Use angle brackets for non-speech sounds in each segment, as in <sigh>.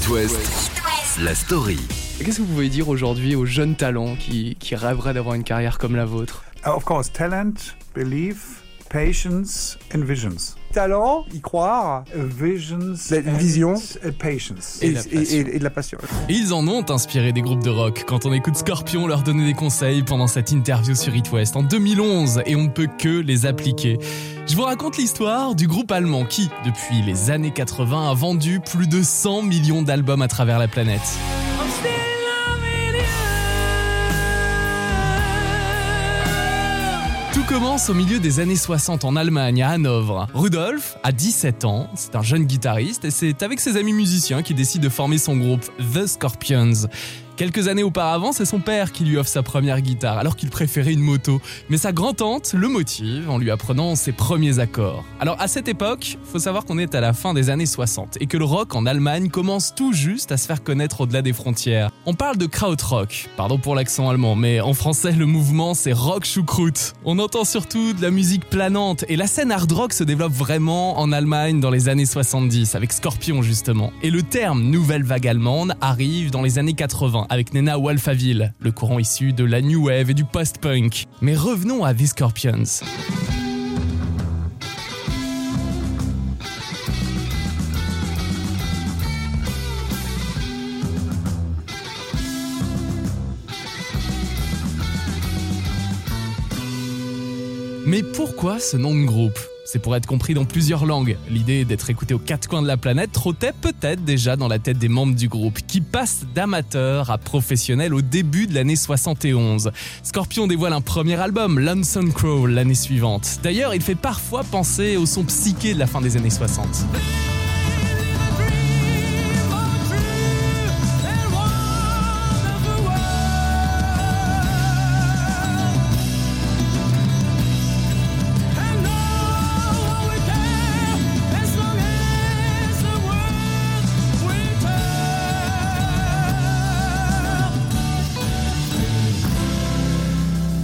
It West, la story. Qu'est-ce que vous pouvez dire aujourd'hui aux jeunes talents qui, qui rêveraient d'avoir une carrière comme la vôtre? Of course, talent, belief, patience and visions. Talent, y croire, Visions, La vision. patience. Et et, la et- passion. et- et de la passion. Ils en ont inspiré des groupes de rock. Quand on écoute Scorpion leur donner des conseils pendant cette interview sur It West en 2011 et on ne peut que les appliquer. Je vous raconte l'histoire du groupe allemand qui, depuis les années 80, a vendu plus de 100 millions d'albums à travers la planète. Commence au milieu des années 60 en Allemagne, à Hanovre. Rudolf a 17 ans, c'est un jeune guitariste et c'est avec ses amis musiciens qu'il décide de former son groupe The Scorpions. Quelques années auparavant, c'est son père qui lui offre sa première guitare alors qu'il préférait une moto. Mais sa grand-tante le motive en lui apprenant ses premiers accords. Alors à cette époque, faut savoir qu'on est à la fin des années 60 et que le rock en Allemagne commence tout juste à se faire connaître au-delà des frontières. On parle de krautrock, pardon pour l'accent allemand, mais en français le mouvement c'est rock choucroute. On entend surtout de la musique planante et la scène hard rock se développe vraiment en Allemagne dans les années 70 avec Scorpion justement. Et le terme nouvelle vague allemande arrive dans les années 80 avec Nena Walfaville, le courant issu de la new wave et du post-punk. Mais revenons à The Scorpions. Mais pourquoi ce nom de groupe? C'est pour être compris dans plusieurs langues. L'idée d'être écouté aux quatre coins de la planète trottait peut-être déjà dans la tête des membres du groupe, qui passent d'amateur à professionnel au début de l'année 71. Scorpion dévoile un premier album, Lonesome Crow, l'année suivante. D'ailleurs, il fait parfois penser au son psyché de la fin des années 60.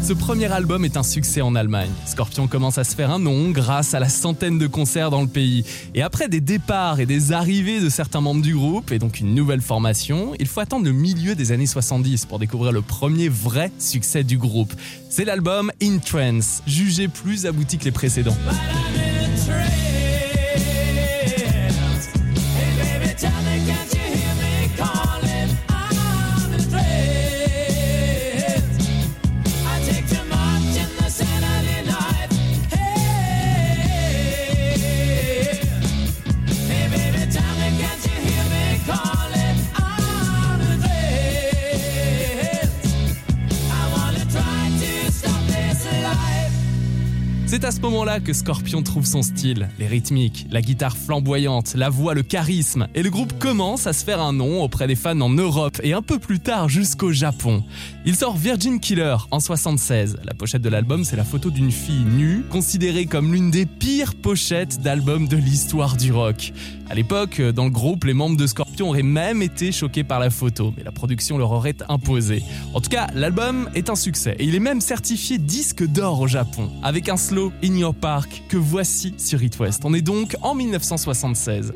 Ce premier album est un succès en Allemagne. Scorpion commence à se faire un nom grâce à la centaine de concerts dans le pays. Et après des départs et des arrivées de certains membres du groupe, et donc une nouvelle formation, il faut attendre le milieu des années 70 pour découvrir le premier vrai succès du groupe. C'est l'album In Trance, jugé plus abouti que les précédents. C'est à ce moment-là que Scorpion trouve son style, les rythmiques, la guitare flamboyante, la voix, le charisme, et le groupe commence à se faire un nom auprès des fans en Europe et un peu plus tard jusqu'au Japon. Il sort Virgin Killer en 76. La pochette de l'album, c'est la photo d'une fille nue, considérée comme l'une des pires pochettes d'albums de l'histoire du rock. À l'époque, dans le groupe, les membres de Scorpion auraient même été choqués par la photo, mais la production leur aurait imposé. En tout cas, l'album est un succès et il est même certifié disque d'or au Japon, avec un slow In Your Park que voici sur It West. On est donc en 1976.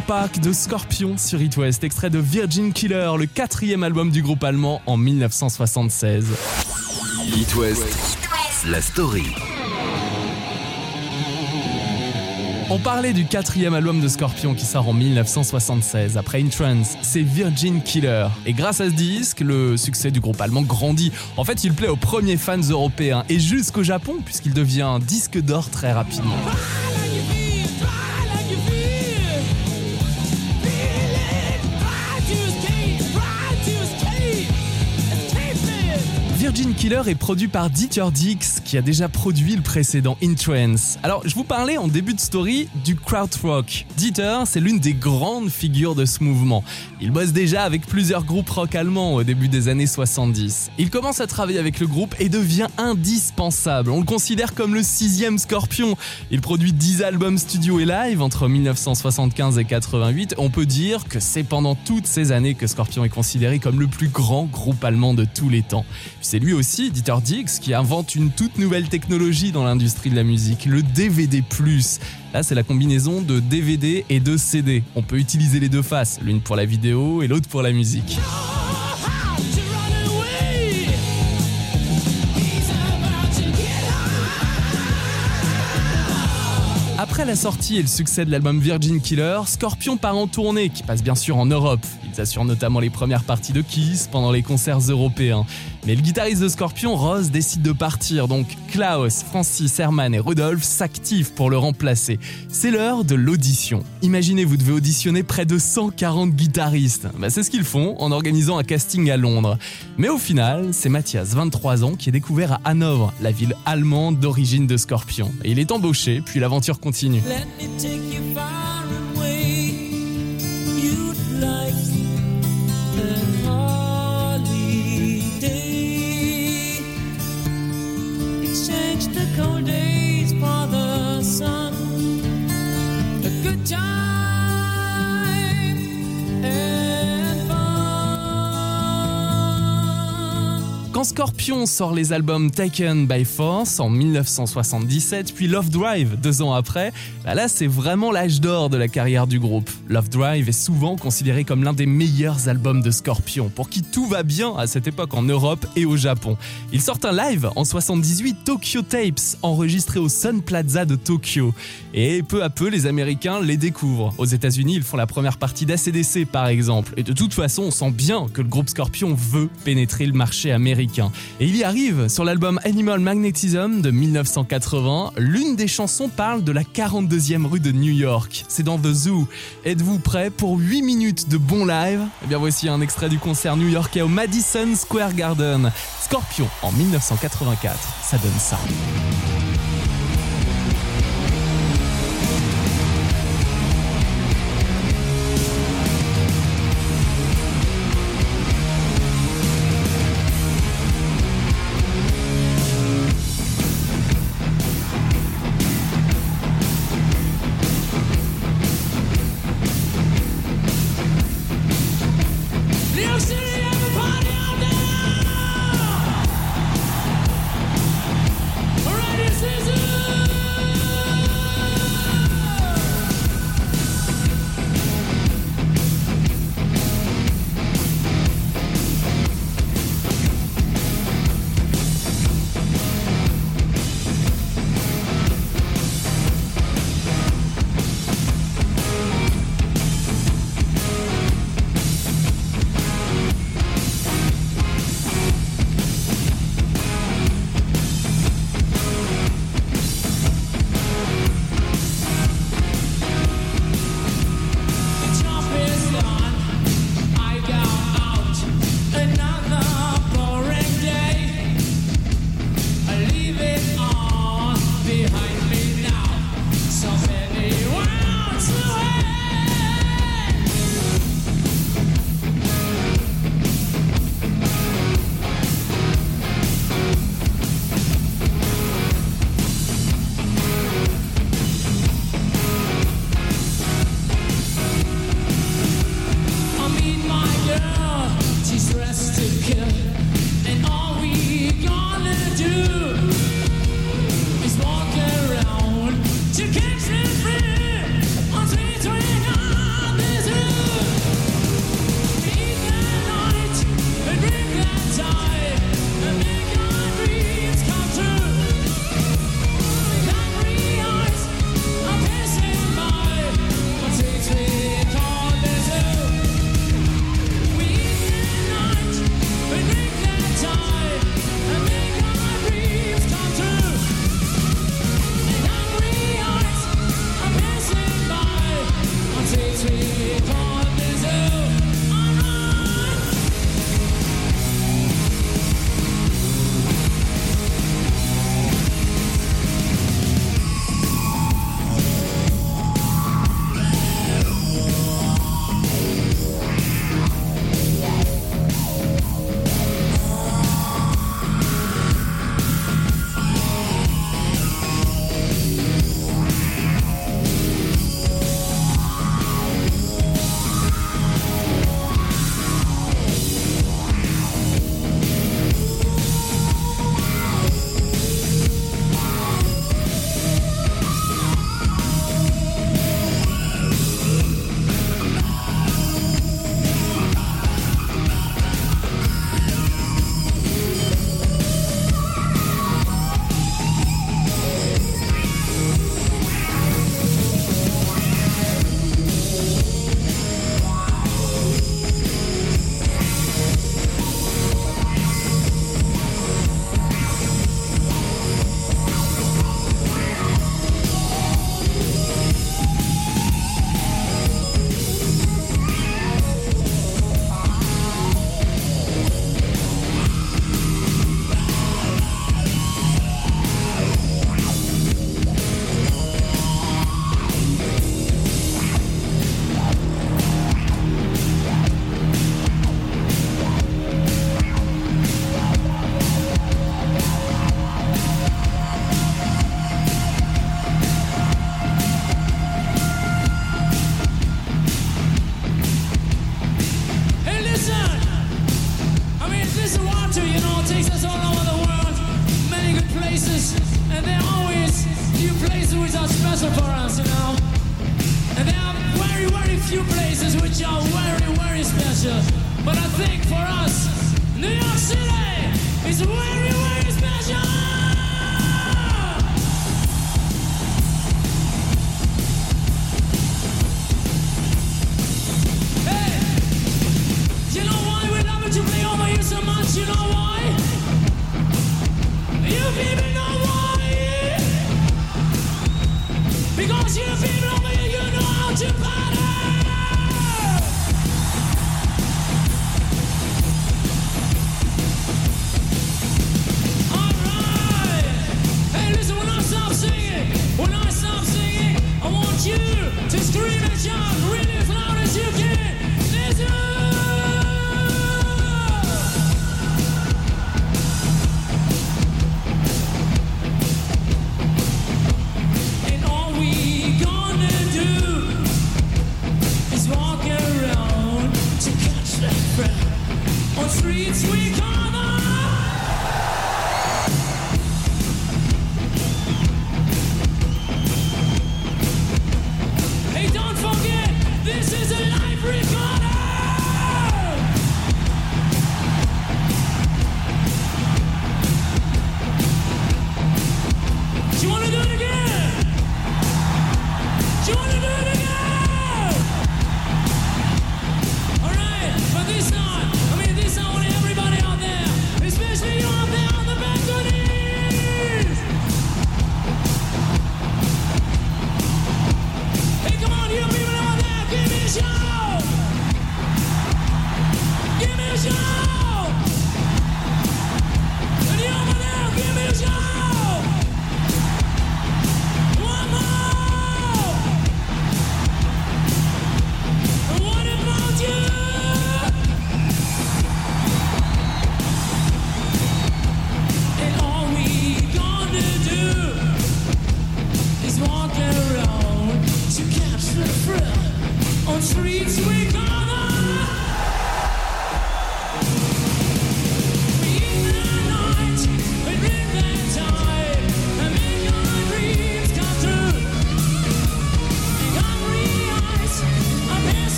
Park de Scorpion sur It West, extrait de Virgin Killer, le quatrième album du groupe allemand en 1976. It West, la story. On parlait du quatrième album de Scorpion qui sort en 1976 après In Trance, c'est Virgin Killer. Et grâce à ce disque, le succès du groupe allemand grandit. En fait, il plaît aux premiers fans européens et jusqu'au Japon puisqu'il devient un disque d'or très rapidement. Killer est produit par Dieter Dix, qui a déjà produit le précédent In Trance. Alors, je vous parlais en début de story du krautrock. Dieter, c'est l'une des grandes figures de ce mouvement. Il bosse déjà avec plusieurs groupes rock allemands au début des années 70. Il commence à travailler avec le groupe et devient indispensable. On le considère comme le sixième Scorpion. Il produit 10 albums studio et live entre 1975 et 88. On peut dire que c'est pendant toutes ces années que Scorpion est considéré comme le plus grand groupe allemand de tous les temps. C'est lui aussi, Dieter Dix, qui invente une toute nouvelle technologie dans l'industrie de la musique, le DVD+. Là, c'est la combinaison de DVD et de CD. On peut utiliser les deux faces, l'une pour la vidéo et l'autre pour la musique. Après la sortie et le succès de l'album Virgin Killer, Scorpion part en tournée, qui passe bien sûr en Europe. Notamment les premières parties de Kiss pendant les concerts européens. Mais le guitariste de Scorpion, Ross, décide de partir, donc Klaus, Francis, Herman et Rudolf s'activent pour le remplacer. C'est l'heure de l'audition. Imaginez, vous devez auditionner près de 140 guitaristes. Bah, c'est ce qu'ils font en organisant un casting à Londres. Mais au final, c'est Mathias, 23 ans, qui est découvert à Hanovre, la ville allemande d'origine de Scorpion. Et il est embauché, puis l'aventure continue. Quand Scorpion sort les albums Taken by Force en 1977, puis Love Drive deux ans après, bah là c'est vraiment l'âge d'or de la carrière du groupe. Love Drive est souvent considéré comme l'un des meilleurs albums de Scorpion, pour qui tout va bien à cette époque en Europe et au Japon. Ils sortent un live en 78, Tokyo Tapes, enregistré au Sun Plaza de Tokyo. Et peu à peu, les Américains les découvrent. Aux États-Unis, ils font la première partie d'ACDC par exemple. Et de toute façon, on sent bien que le groupe Scorpion veut pénétrer le marché américain. Et il y arrive sur l'album Animal Magnetism de 1980. L'une des chansons parle de la 42e rue de New York. C'est dans The Zoo. Êtes-vous prêts pour 8 minutes de bon live? Eh bien voici un extrait du concert new-yorkais au Madison Square Garden. Scorpion en 1984. Ça donne ça.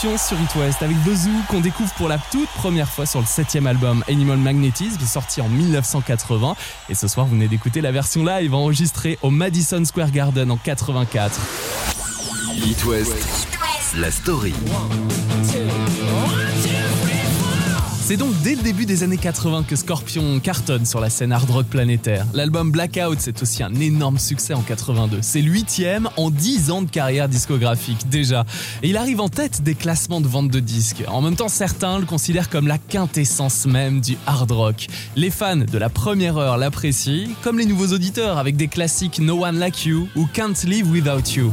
Scorpions sur It West avec The Zoo qu'on découvre pour la toute première fois sur le septième album Animal Magnetism sorti en 1980 et ce soir vous venez d'écouter la version live enregistrée au Madison Square Garden en 84. It West, la story. C'est donc dès le début des années 80 que Scorpion cartonne sur la scène hard rock planétaire. L'album Blackout, c'est aussi un énorme succès en 82. C'est huitième en 10 ans de carrière discographique déjà. Et il arrive en tête des classements de vente de disques. En même temps, certains le considèrent comme la quintessence même du hard rock. Les fans de la première heure l'apprécient, comme les nouveaux auditeurs avec des classiques No One Like You ou Can't Live Without You.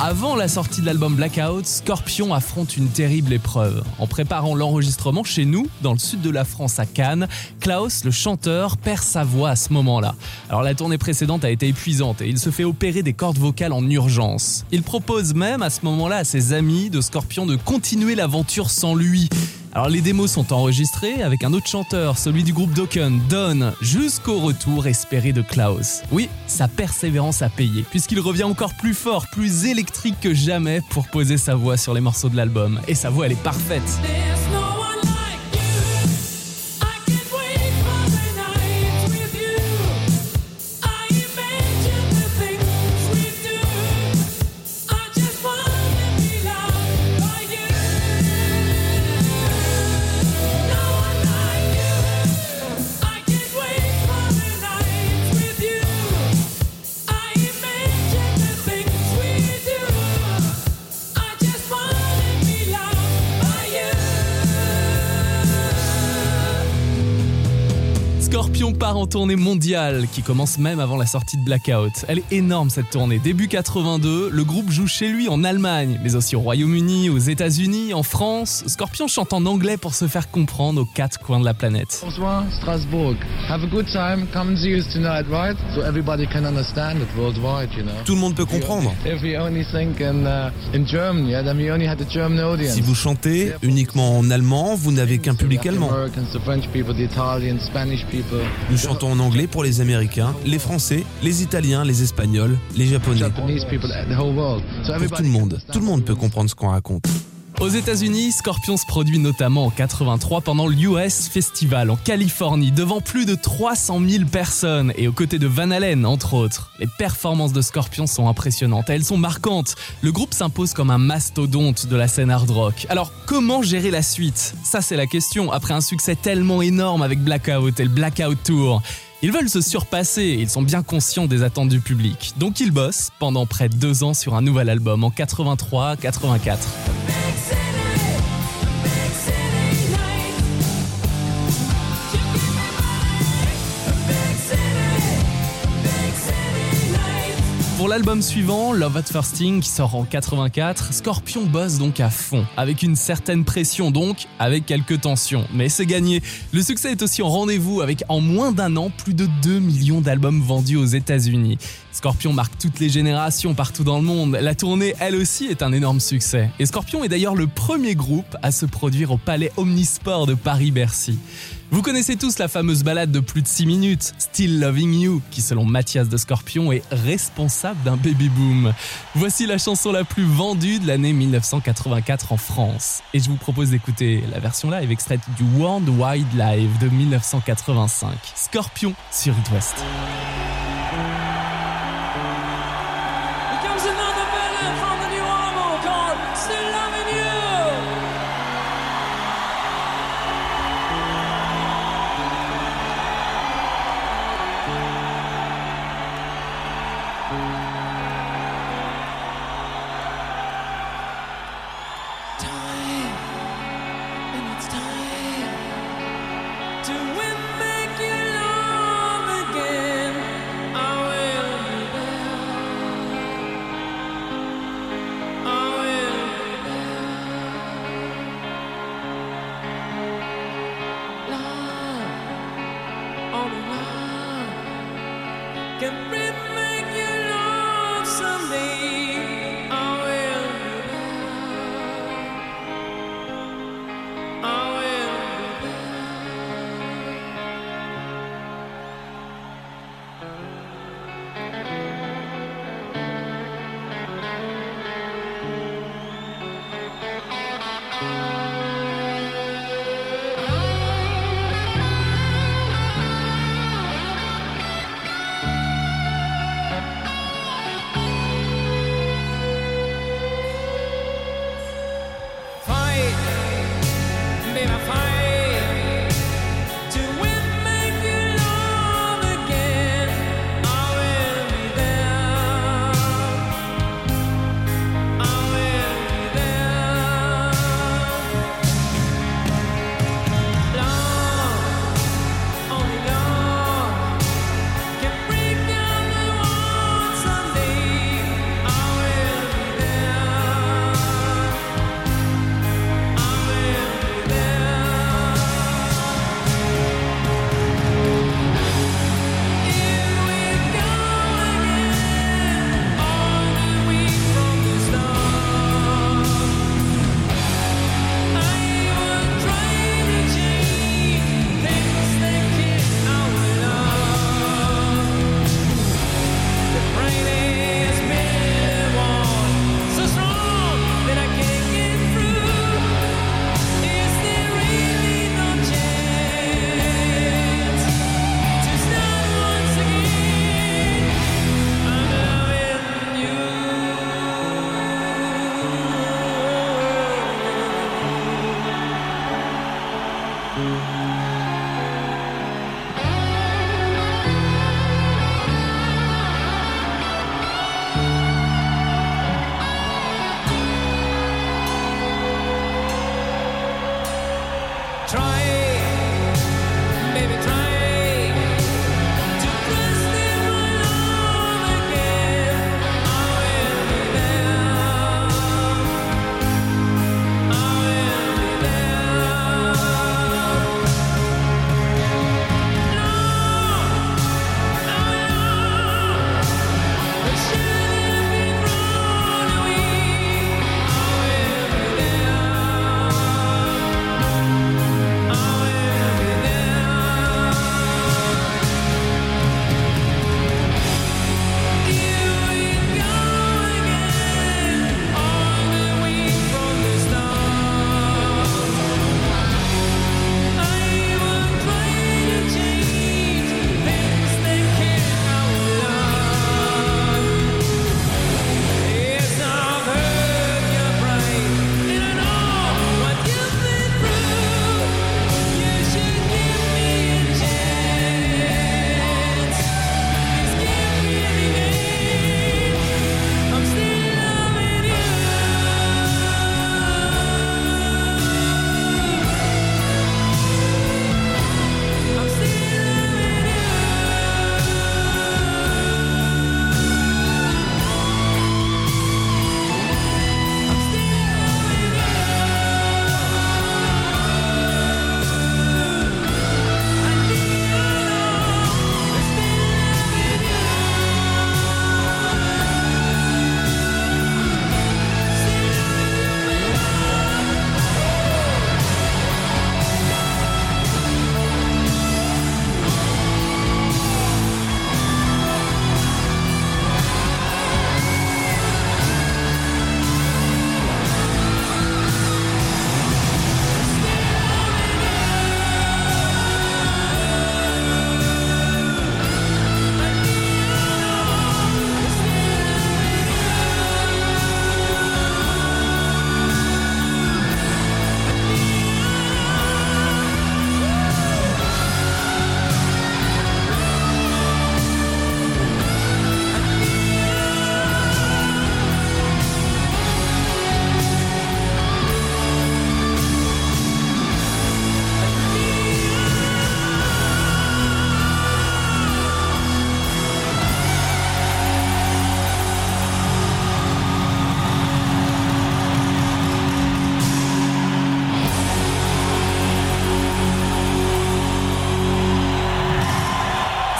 Avant la sortie de l'album Blackout, Scorpion affronte une terrible épreuve. En préparant l'enregistrement chez nous, dans le sud de la France à Cannes, Klaus, le chanteur, perd sa voix à ce moment-là. Alors la tournée précédente a été épuisante et il se fait opérer des cordes vocales en urgence. Il propose même à ce moment-là à ses amis de Scorpion de continuer l'aventure sans lui. Alors les démos sont enregistrées avec un autre chanteur, celui du groupe Dokken, Don, jusqu'au retour espéré de Klaus. Oui, sa persévérance a payé, puisqu'il revient encore plus fort, plus électrique que jamais pour poser sa voix sur les morceaux de l'album. Et sa voix, elle est parfaite. Tournée mondiale, qui commence même avant la sortie de Blackout. Elle est énorme cette tournée. Début 82, le groupe joue chez lui en Allemagne, mais aussi au Royaume-Uni, aux États-Unis, en France. Scorpion chante en anglais pour se faire comprendre aux quatre coins de la planète. Bonsoir, Strasbourg. Have a good time. Come and see us tonight, right? So everybody can understand it worldwide, you know. Tout le monde peut comprendre. If we only think in, uh, in German, yeah, then we only had a German audience. Si vous chantez uniquement en allemand, vous n'avez qu'un public allemand. Nous chantons en anglais pour les Américains, les Français, les Italiens, les Espagnols, les Japonais. Pour tout le monde. Tout le monde peut comprendre ce qu'on raconte. Aux États-Unis, Scorpion se produit notamment en 83 pendant l'US Festival en Californie, devant plus de 300 000 personnes et aux côtés de Van Halen, entre autres. Les performances de Scorpion sont impressionnantes, elles sont marquantes. Le groupe s'impose comme un mastodonte de la scène hard rock. Alors, comment gérer la suite? Ça, c'est la question, après un succès tellement énorme avec Blackout et le Blackout Tour. Ils veulent se surpasser ils sont bien conscients des attentes du public. Donc ils bossent pendant près de deux ans sur un nouvel album en 83-84. Pour l'album suivant, Love at First Sting, qui sort en 84, Scorpion bosse donc à fond, avec une certaine pression donc, avec quelques tensions. Mais c'est gagné. Le succès est aussi en rendez-vous avec en moins d'un an plus de 2 millions d'albums vendus aux États-Unis. Scorpion marque toutes les générations partout dans le monde. La tournée, elle aussi, est un énorme succès. Et Scorpion est d'ailleurs le premier groupe à se produire au Palais Omnisport de Paris-Bercy. Vous connaissez tous la fameuse balade de plus de 6 minutes, Still Loving You, qui selon Mathias de Scorpion est responsable d'un baby boom. Voici la chanson la plus vendue de l'année 1984 en France. Et je vous propose d'écouter la version live extraite du World Wide Live de 1985. Scorpion sur It West.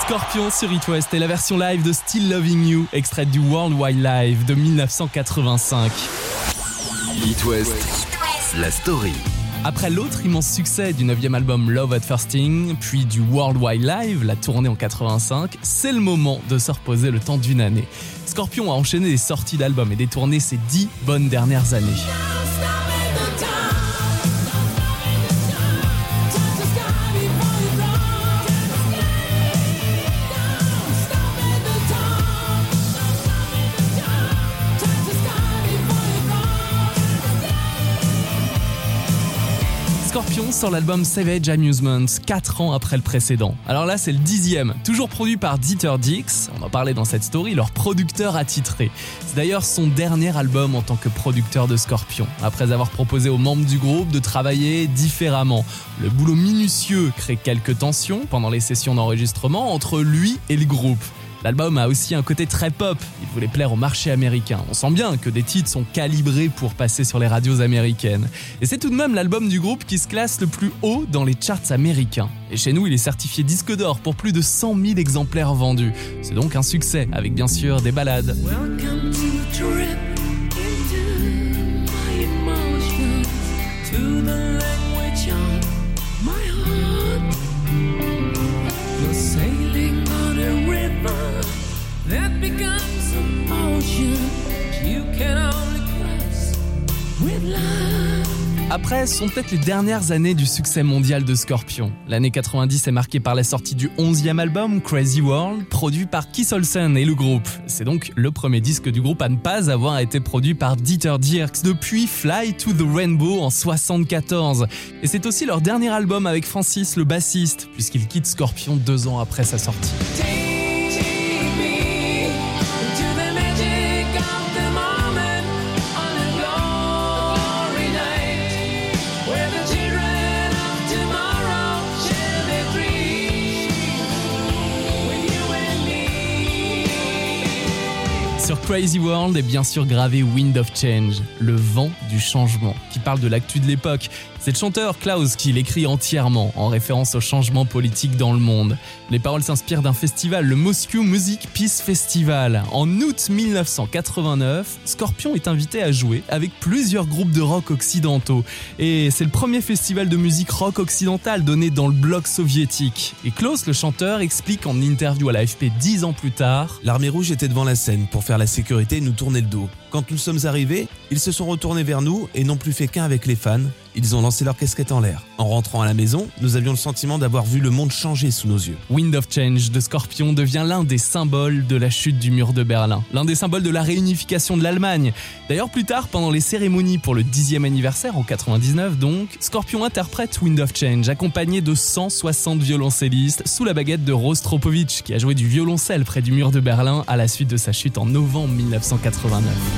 Scorpion sur It West et la version live de Still Loving You, extraite du World Wide Live de 1985. It West, la story. Après l'autre immense succès du 9 album Love at First Sting, puis du World Wide Live, la tournée en 85, c'est le moment de se reposer le temps d'une année. Scorpion a enchaîné des sorties d'albums et des tournées ces dix bonnes dernières années. Scorpion sort l'album Savage Amusements 4 ans après le précédent. Alors là, c'est le dixième, toujours produit par Dieter Dix, on en parlait dans cette story, leur producteur attitré. C'est d'ailleurs son dernier album en tant que producteur de Scorpion, après avoir proposé aux membres du groupe de travailler différemment. Le boulot minutieux crée quelques tensions pendant les sessions d'enregistrement entre lui et le groupe. L'album a aussi un côté très pop, il voulait plaire au marché américain. On sent bien que des titres sont calibrés pour passer sur les radios américaines. Et c'est tout de même l'album du groupe qui se classe le plus haut dans les charts américains. Et chez nous, il est certifié disque d'or pour plus de 100 000 exemplaires vendus. C'est donc un succès, avec bien sûr des ballades. Après sont peut-être les dernières années du succès mondial de Scorpion. L'année 90 est marquée par la sortie du 11e album Crazy World, produit par Keith Olsen et le groupe. C'est donc le premier disque du groupe à ne pas avoir été produit par Dieter Dierks depuis Fly to the Rainbow en 74. Et c'est aussi leur dernier album avec Francis le bassiste, puisqu'il quitte Scorpion deux ans après sa sortie. Crazy World est bien sûr gravé Wind of Change, le vent du changement, qui parle de l'actu de l'époque. C'est le chanteur Klaus qui l'écrit entièrement, en référence au changement politique dans le monde. Les paroles s'inspirent d'un festival, le Moscow Music Peace Festival. En août 1989, Scorpion est invité à jouer avec plusieurs groupes de rock occidentaux. Et c'est le premier festival de musique rock occidentale donné dans le bloc soviétique. Et Klaus, le chanteur, explique en interview à l'AFP dix ans plus tard L'armée rouge était devant la scène pour faire la sécurité et nous tourner le dos. Quand nous sommes arrivés, ils se sont retournés vers nous et n'ont plus fait qu'un avec les fans. Ils ont lancé leur casquette en l'air. En rentrant à la maison, nous avions le sentiment d'avoir vu le monde changer sous nos yeux. Wind of Change de Scorpion devient l'un des symboles de la chute du mur de Berlin, l'un des symboles de la réunification de l'Allemagne. D'ailleurs, plus tard, pendant les cérémonies pour le 10e anniversaire, en 99 donc, Scorpion interprète Wind of Change, accompagné de 160 violoncellistes, sous la baguette de Rostropovich, qui a joué du violoncelle près du mur de Berlin à la suite de sa chute en novembre 1989.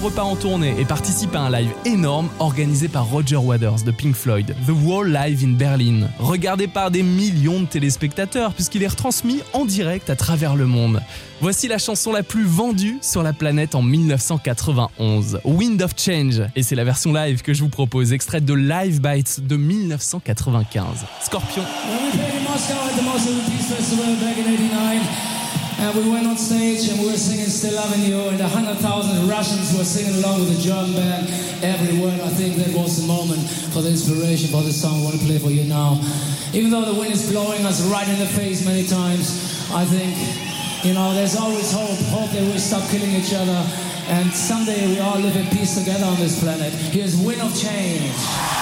repart en tournée et participe à un live énorme organisé par Roger Waters de Pink Floyd, The Wall Live in Berlin, regardé par des millions de téléspectateurs puisqu'il est retransmis en direct à travers le monde. Voici la chanson la plus vendue sur la planète en 1991, Wind of Change, et c'est la version live que je vous propose, extraite de Live Bites de 1995. Scorpion. And we went on stage and we were singing Still Loving You, and a hundred thousand Russians were singing along with the German band. Every word, I think that was the moment for the inspiration for the song I want to play for you now. Even though the wind is blowing us right in the face many times, I think, you know, there's always hope. Hope that we stop killing each other, and someday we all live in peace together on this planet. Here's Wind of Change.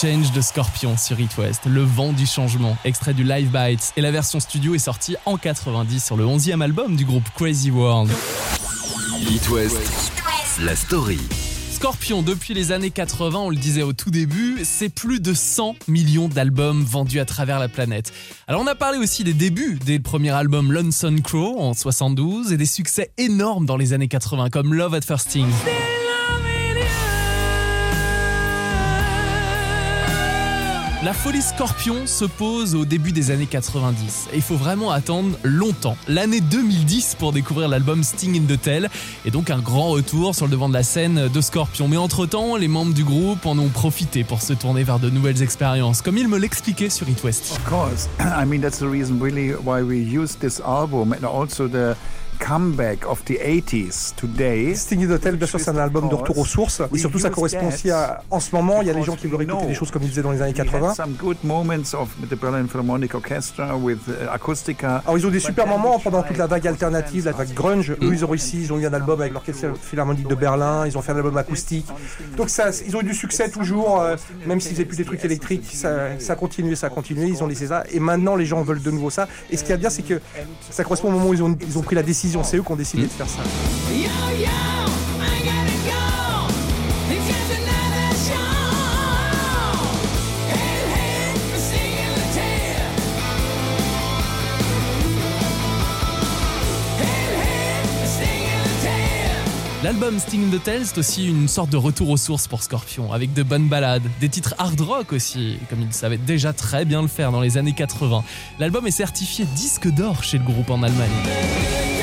Change de Scorpion sur It West, Le vent du changement, extrait du Live Bites, et la version studio est sortie en 90 sur le 11e album du groupe Crazy World. It West, la story. Scorpion, depuis les années 80, on le disait au tout début, c'est plus de 100 millions d'albums vendus à travers la planète. Alors on a parlé aussi des débuts des premiers albums Lonesome Crow en 72 et des succès énormes dans les années 80 comme Love at First Sting. La folie Scorpion se pose au début des années 90 et il faut vraiment attendre longtemps, l'année 2010 pour découvrir l'album Sting in the Tell et donc un grand retour sur le devant de la scène de Scorpion. Mais entre-temps, les membres du groupe en ont profité pour se tourner vers de nouvelles expériences, comme il me l'expliquait sur It West. Of course. <clears throat> I mean, that's the reason really why we this album and also the comeback of the 80s today. Sting Tell, bien sûr, c'est un album de retour aux sources. Et surtout, ça correspond aussi à. En ce moment, il y a des gens qui veulent écouter des choses comme ils faisaient dans les années We had 80. some good moments of the Berlin Philharmonic Orchestra with uh. Alors, ils ont des super moments pendant toute la vague alternative, la vague grunge. Eux, ils ont réussi, ils ont eu un album avec l'Orchestre Philharmonique de Berlin, ils ont fait un album acoustique. Donc, ça, ils ont eu du succès toujours, euh, même s'ils faisaient plus des trucs électriques, ça, ça a continué, ça a continué, ils ont laissé ça. Et maintenant, les gens veulent de nouveau ça. Et ce qui est bien, c'est que ça correspond au moment où ils ont, ils ont pris la décision. C'est eux qui ont décidé de faire ça. L'album Sting in the Tell, c'est aussi une sorte de retour aux sources pour Scorpion, avec de bonnes ballades, des titres hard rock aussi, comme ils savaient déjà très bien le faire dans les années 80. L'album est certifié disque d'or chez le groupe en Allemagne.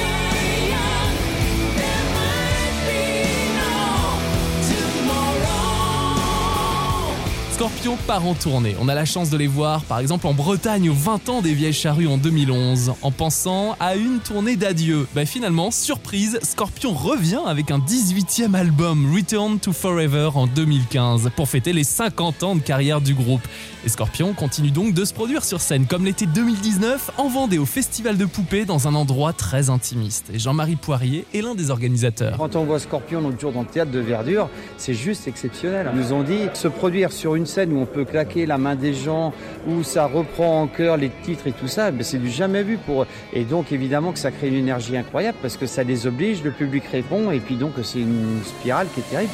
Scorpion part en tournée. On a la chance de les voir, par exemple en Bretagne, aux 20 ans des Vieilles Charrues en 2011, en pensant à une tournée d'adieu. Bah finalement, surprise, Scorpion revient avec un 18e album, Return to Forever, en 2015, pour fêter les 50 ans de carrière du groupe. Et Scorpion continue donc de se produire sur scène, comme l'été 2019, en Vendée au Festival de Poupées, dans un endroit très intimiste. Et Jean-Marie Poirier est l'un des organisateurs. Quand on voit Scorpion dans le théâtre de Verdure, c'est juste exceptionnel. Ils nous ont dit se produire sur une scène où on peut claquer la main des gens, où ça reprend en cœur les titres et tout ça, ben c'est du jamais vu pour eux. Et donc évidemment que ça crée une énergie incroyable parce que ça les oblige, le public répond et puis donc c'est une spirale qui est terrible.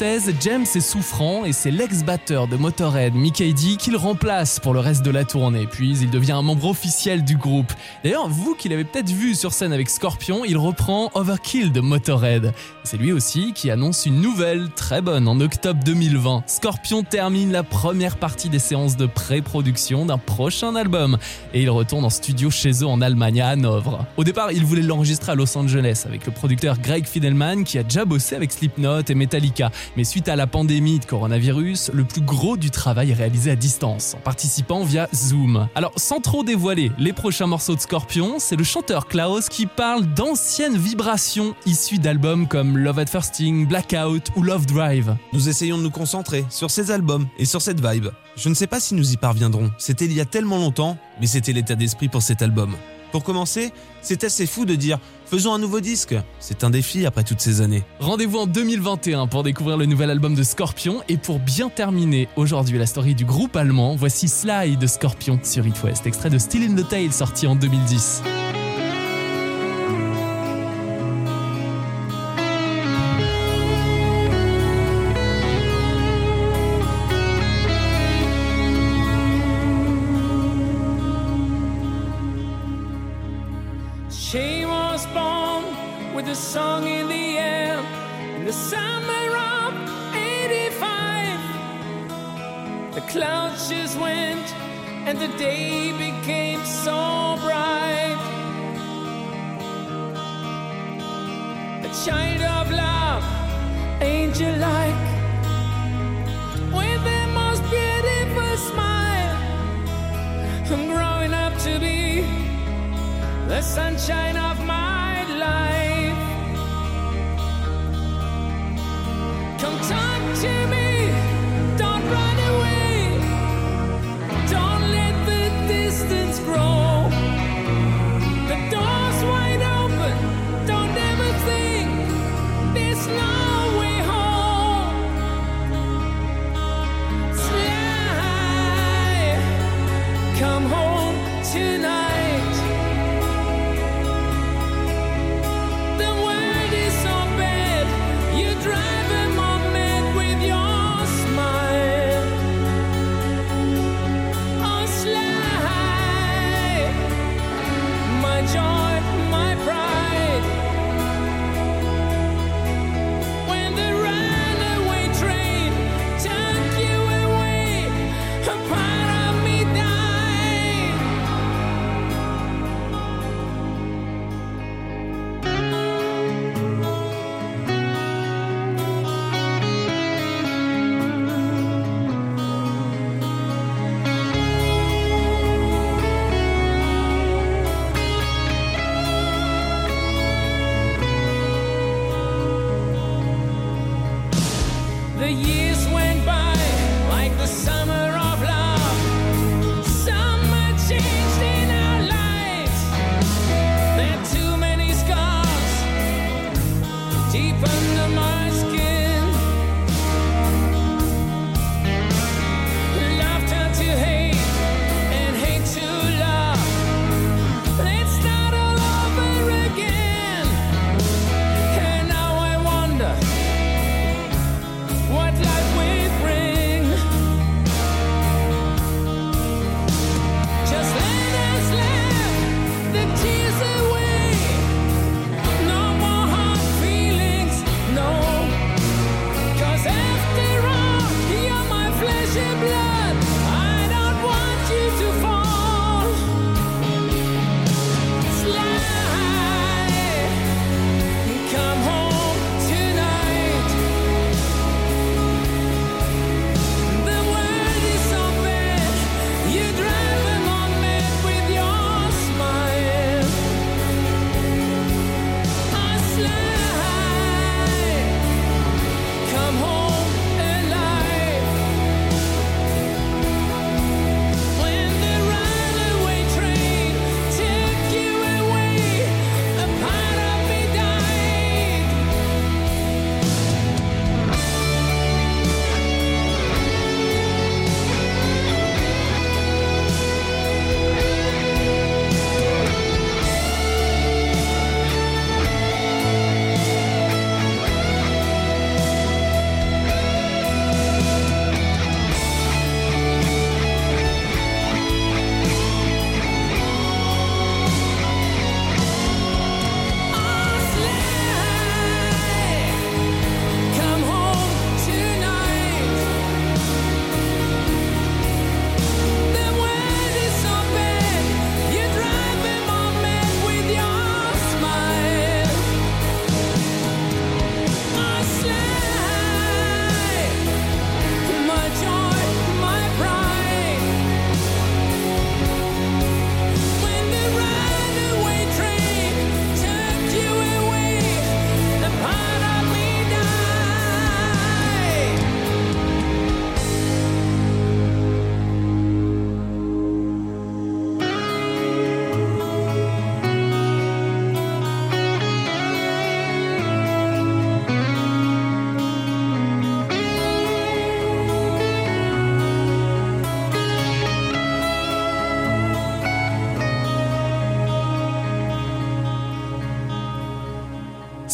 2016, James est souffrant et c'est l'ex-batteur de Motorhead, Mickey D, qui le remplace pour le reste de la tournée. Puis il devient un membre officiel du groupe. D'ailleurs, vous qui l'avez peut-être vu sur scène avec Scorpion, il reprend Overkill de Motorhead. C'est lui aussi qui annonce une nouvelle très bonne en octobre 2020. Scorpion termine la première partie des séances de pré-production d'un prochain album et il retourne en studio chez eux en Allemagne, à Hanovre. Au départ, il voulait l'enregistrer à Los Angeles avec le producteur Greg Fidelman qui a déjà bossé avec Slipknot et Metallica. Mais suite à la pandémie de coronavirus, le plus gros du travail est réalisé à distance, en participant via Zoom. Alors, sans trop dévoiler les prochains morceaux de Scorpion, c'est le chanteur Klaus qui parle d'anciennes vibrations issues d'albums comme Love at First Sting, Blackout ou Love Drive. Nous essayons de nous concentrer sur ces albums et sur cette vibe. Je ne sais pas si nous y parviendrons. C'était il y a tellement longtemps, mais c'était l'état d'esprit pour cet album. Pour commencer, c'est assez fou de dire faisons un nouveau disque. C'est un défi après toutes ces années. Rendez-vous en 2021 pour découvrir le nouvel album de Scorpion et pour bien terminer aujourd'hui la story du groupe allemand, voici Sly de Scorpion sur It West, extrait de Still in the Tail sorti en 2010.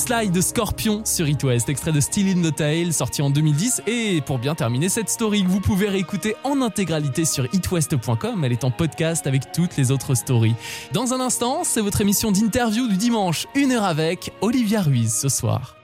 Slide de Scorpion sur It West, extrait de Still in the Tail, sorti en 2010. Et pour bien terminer cette story vous pouvez réécouter en intégralité sur itwest.com, elle est en podcast avec toutes les autres stories. Dans un instant, c'est votre émission d'interview du dimanche, une heure avec Olivia Ruiz ce soir.